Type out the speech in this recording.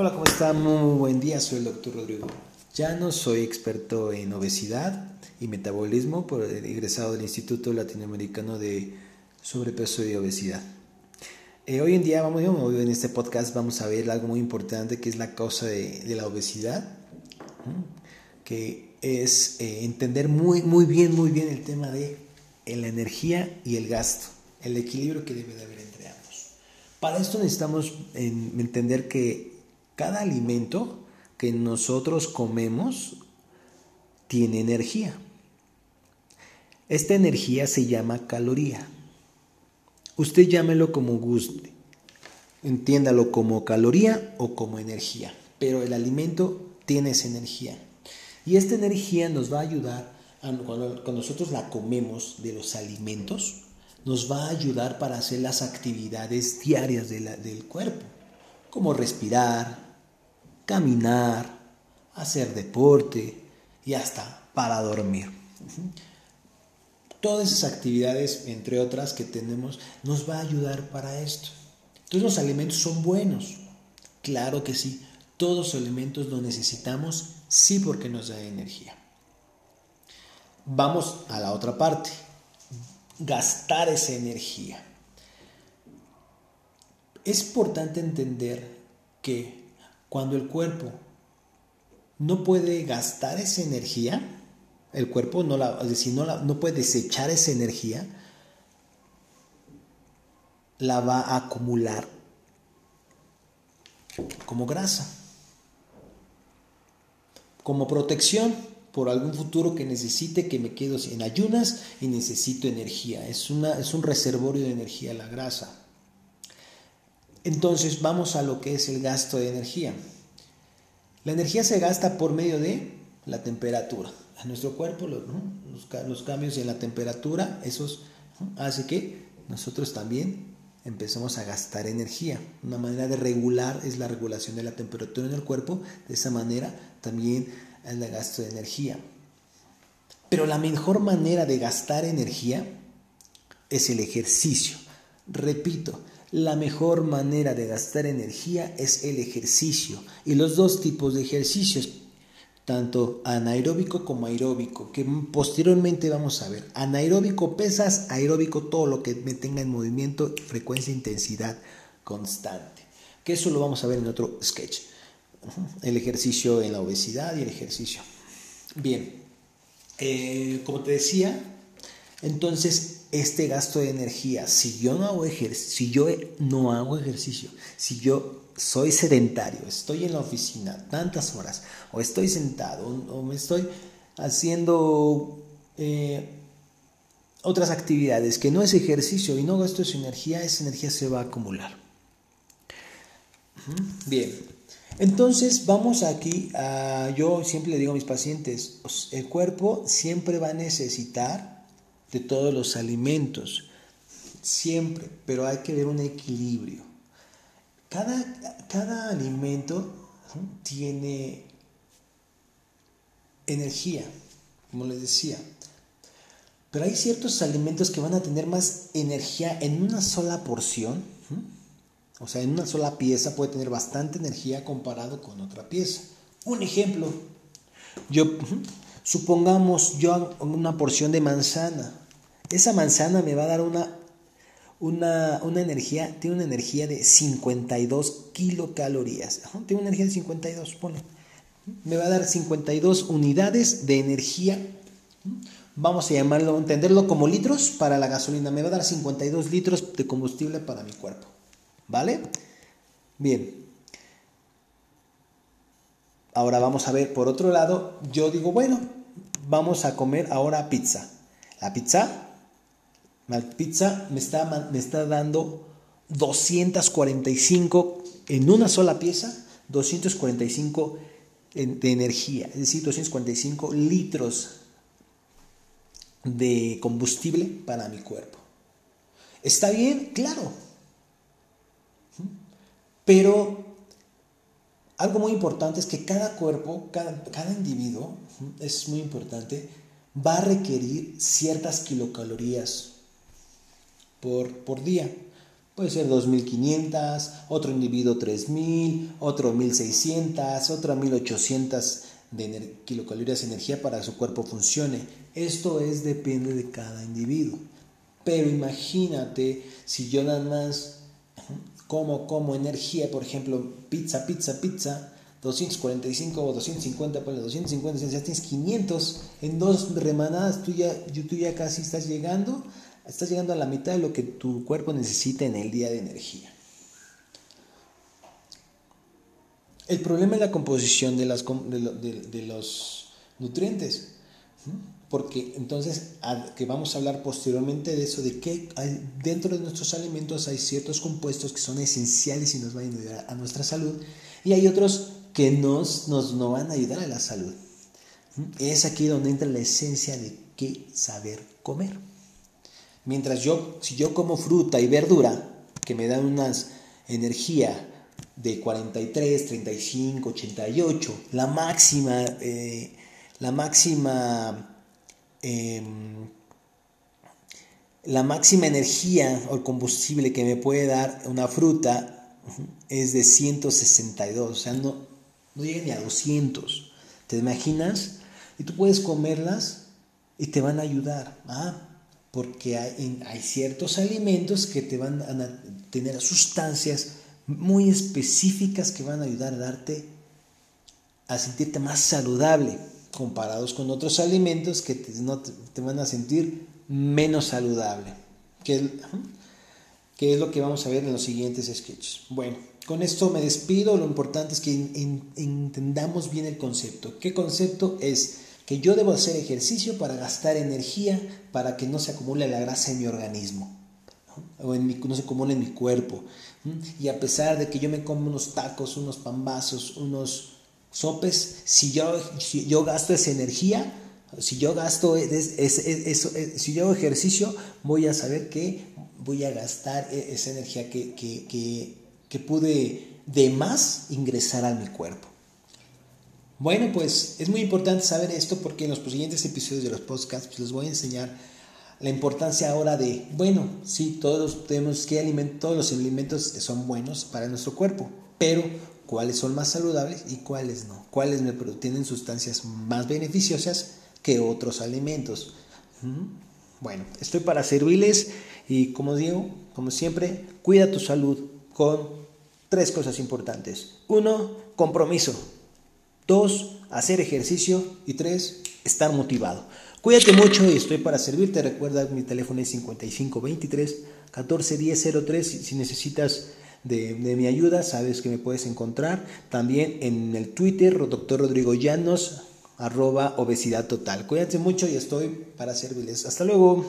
Hola, ¿cómo están? Muy buen día, soy el doctor Rodrigo. Ya no soy experto en obesidad y metabolismo, por egresado del Instituto Latinoamericano de Sobrepeso y Obesidad. Eh, hoy en día, vamos, en este podcast vamos a ver algo muy importante que es la causa de, la obesidad, que es eh, entender muy, muy bien, muy bien el tema de la energía y el gasto, el equilibrio que debe de haber entre ambos. Para esto necesitamos entender que cada alimento que nosotros comemos tiene energía. Esta energía se llama caloría. Usted llámelo como guste. Entiéndalo como caloría o como energía. Pero el alimento tiene esa energía. Y esta energía nos va a ayudar, cuando, nosotros la comemos de los alimentos, nos va a ayudar para hacer las actividades diarias del cuerpo, como respirar, caminar, hacer deporte y hasta para dormir. Todas esas actividades, entre otras que tenemos, nos va a ayudar para esto. Entonces los alimentos son buenos. Claro que sí. Todos los alimentos los necesitamos, sí porque nos da energía. Vamos a la otra parte. Gastar esa energía. Es importante entender que cuando el cuerpo no puede gastar esa energía, el cuerpo no la, es decir, no, no puede desechar esa energía, la va a acumular como grasa, como protección por algún futuro que necesite que me quedo en ayunas y necesito energía. Es, una, es un reservorio de energía la grasa. Entonces vamos a lo que es el gasto de energía. La energía se gasta por medio de la temperatura. A nuestro cuerpo los, cambios en la temperatura, esos hace que nosotros también empecemos a gastar energía. Una manera de regular es la regulación de la temperatura en el cuerpo. De esa manera también es el gasto de energía. Pero la mejor manera de gastar energía es el ejercicio. Repito, la mejor manera de gastar energía es el ejercicio y los dos tipos de ejercicios, tanto anaeróbico como aeróbico, que posteriormente vamos a ver. Anaeróbico pesas, aeróbico todo lo que me tenga en movimiento, frecuencia, intensidad constante. Que eso lo vamos a ver en otro sketch. El ejercicio en la obesidad y el ejercicio. Bien, eh, como te decía, entonces este gasto de energía, si yo no hago ejercicio, si yo no hago ejercicio, si yo soy sedentario, estoy en la oficina tantas horas, o estoy sentado, o me estoy haciendo eh, otras actividades que no es ejercicio y no gasto esa energía, esa energía se va a acumular. Bien, entonces vamos aquí a, yo siempre le digo a mis pacientes, el cuerpo siempre va a necesitar de todos los alimentos, siempre, pero hay que ver un equilibrio. Cada, cada alimento tiene energía, como les decía, pero hay ciertos alimentos que van a tener más energía en una sola porción, o sea, en una sola pieza puede tener bastante energía comparado con otra pieza. Un ejemplo, yo Supongamos yo una porción de manzana. Esa manzana me va a dar una, una, una energía, tiene una energía de 52 kilocalorías. Tiene una energía de 52, pone. Me va a dar 52 unidades de energía. Vamos a llamarlo, entenderlo como litros para la gasolina. Me va a dar 52 litros de combustible para mi cuerpo. ¿Vale? Bien. Ahora vamos a ver por otro lado, yo digo, bueno, vamos a comer ahora pizza. La pizza, la pizza me está, me está dando 245 en una sola pieza, 245 de energía, es decir, 245 litros de combustible para mi cuerpo. ¿Está bien? Claro. Pero algo muy importante es que cada cuerpo, cada, individuo, es muy importante, va a requerir ciertas kilocalorías por, por día. Puede ser 2500, otro individuo 3000, otro 1600, otra 1800 de kilocalorías de energía para que su cuerpo funcione. Esto es depende de cada individuo. Pero imagínate si yo nada más como como energía, por ejemplo, pizza, pizza, pizza, 245 o 250, pues 250, ya tienes 500 en dos remanadas, tú ya, tú ya casi estás llegando, estás llegando a la mitad de lo que tu cuerpo necesita en el día de energía. El problema es la composición de, las, de, los nutrientes, porque entonces que vamos a hablar posteriormente de eso, de que dentro de nuestros alimentos hay ciertos compuestos que son esenciales y nos van a ayudar a nuestra salud, y hay otros que nos, nos, no van a ayudar a la salud. Es aquí donde entra la esencia de qué saber comer. Mientras yo, si yo como fruta y verdura, que me dan una energía de 43, 35, 88, la máxima, eh, la máxima, em, la máxima energía o combustible que me puede dar una fruta es de 162, o sea, no, no llegan ni a 200. ¿Te imaginas? Y tú puedes comerlas y te van a ayudar. Ah, porque hay, hay ciertos alimentos que te van a tener sustancias muy específicas que van a ayudar a darte a sentirte más saludable comparados con otros alimentos que te, no, te, van a sentir menos saludable. Que, es lo que vamos a ver en los siguientes sketches. Bueno, con esto me despido. Lo importante es que entendamos bien el concepto. ¿Qué concepto es? Que yo debo hacer ejercicio para gastar energía para que no se acumule la grasa en mi organismo o en mi, no se acumule en mi cuerpo. Y a pesar de que yo me como unos tacos, unos pambazos, unos sopes, si yo, si yo gasto esa energía, si yo gasto eso, si yo hago ejercicio, voy a saber que voy a gastar e, esa energía que, que que pude de más ingresar a mi cuerpo. Bueno, pues es muy importante saber esto porque en los siguientes episodios de los podcasts pues, les voy a enseñar la importancia ahora de, bueno, sí, todos tenemos que alimentar, todos los alimentos son buenos para nuestro cuerpo, pero cuáles son más saludables y cuáles no, cuáles tienen sustancias más beneficiosas que otros alimentos. Bueno, estoy para servirles y como digo, como siempre, cuida tu salud con tres cosas importantes. Uno, compromiso. Dos, hacer ejercicio. Y tres, estar motivado. Cuídate mucho y estoy para servirte. Recuerda, mi teléfono es 5523 141003. Si necesitas de, mi ayuda, sabes que me puedes encontrar. También en el Twitter, doctor Rodrigo Llanos, arroba obesidad total. Cuídate mucho y estoy para servirles. Hasta luego.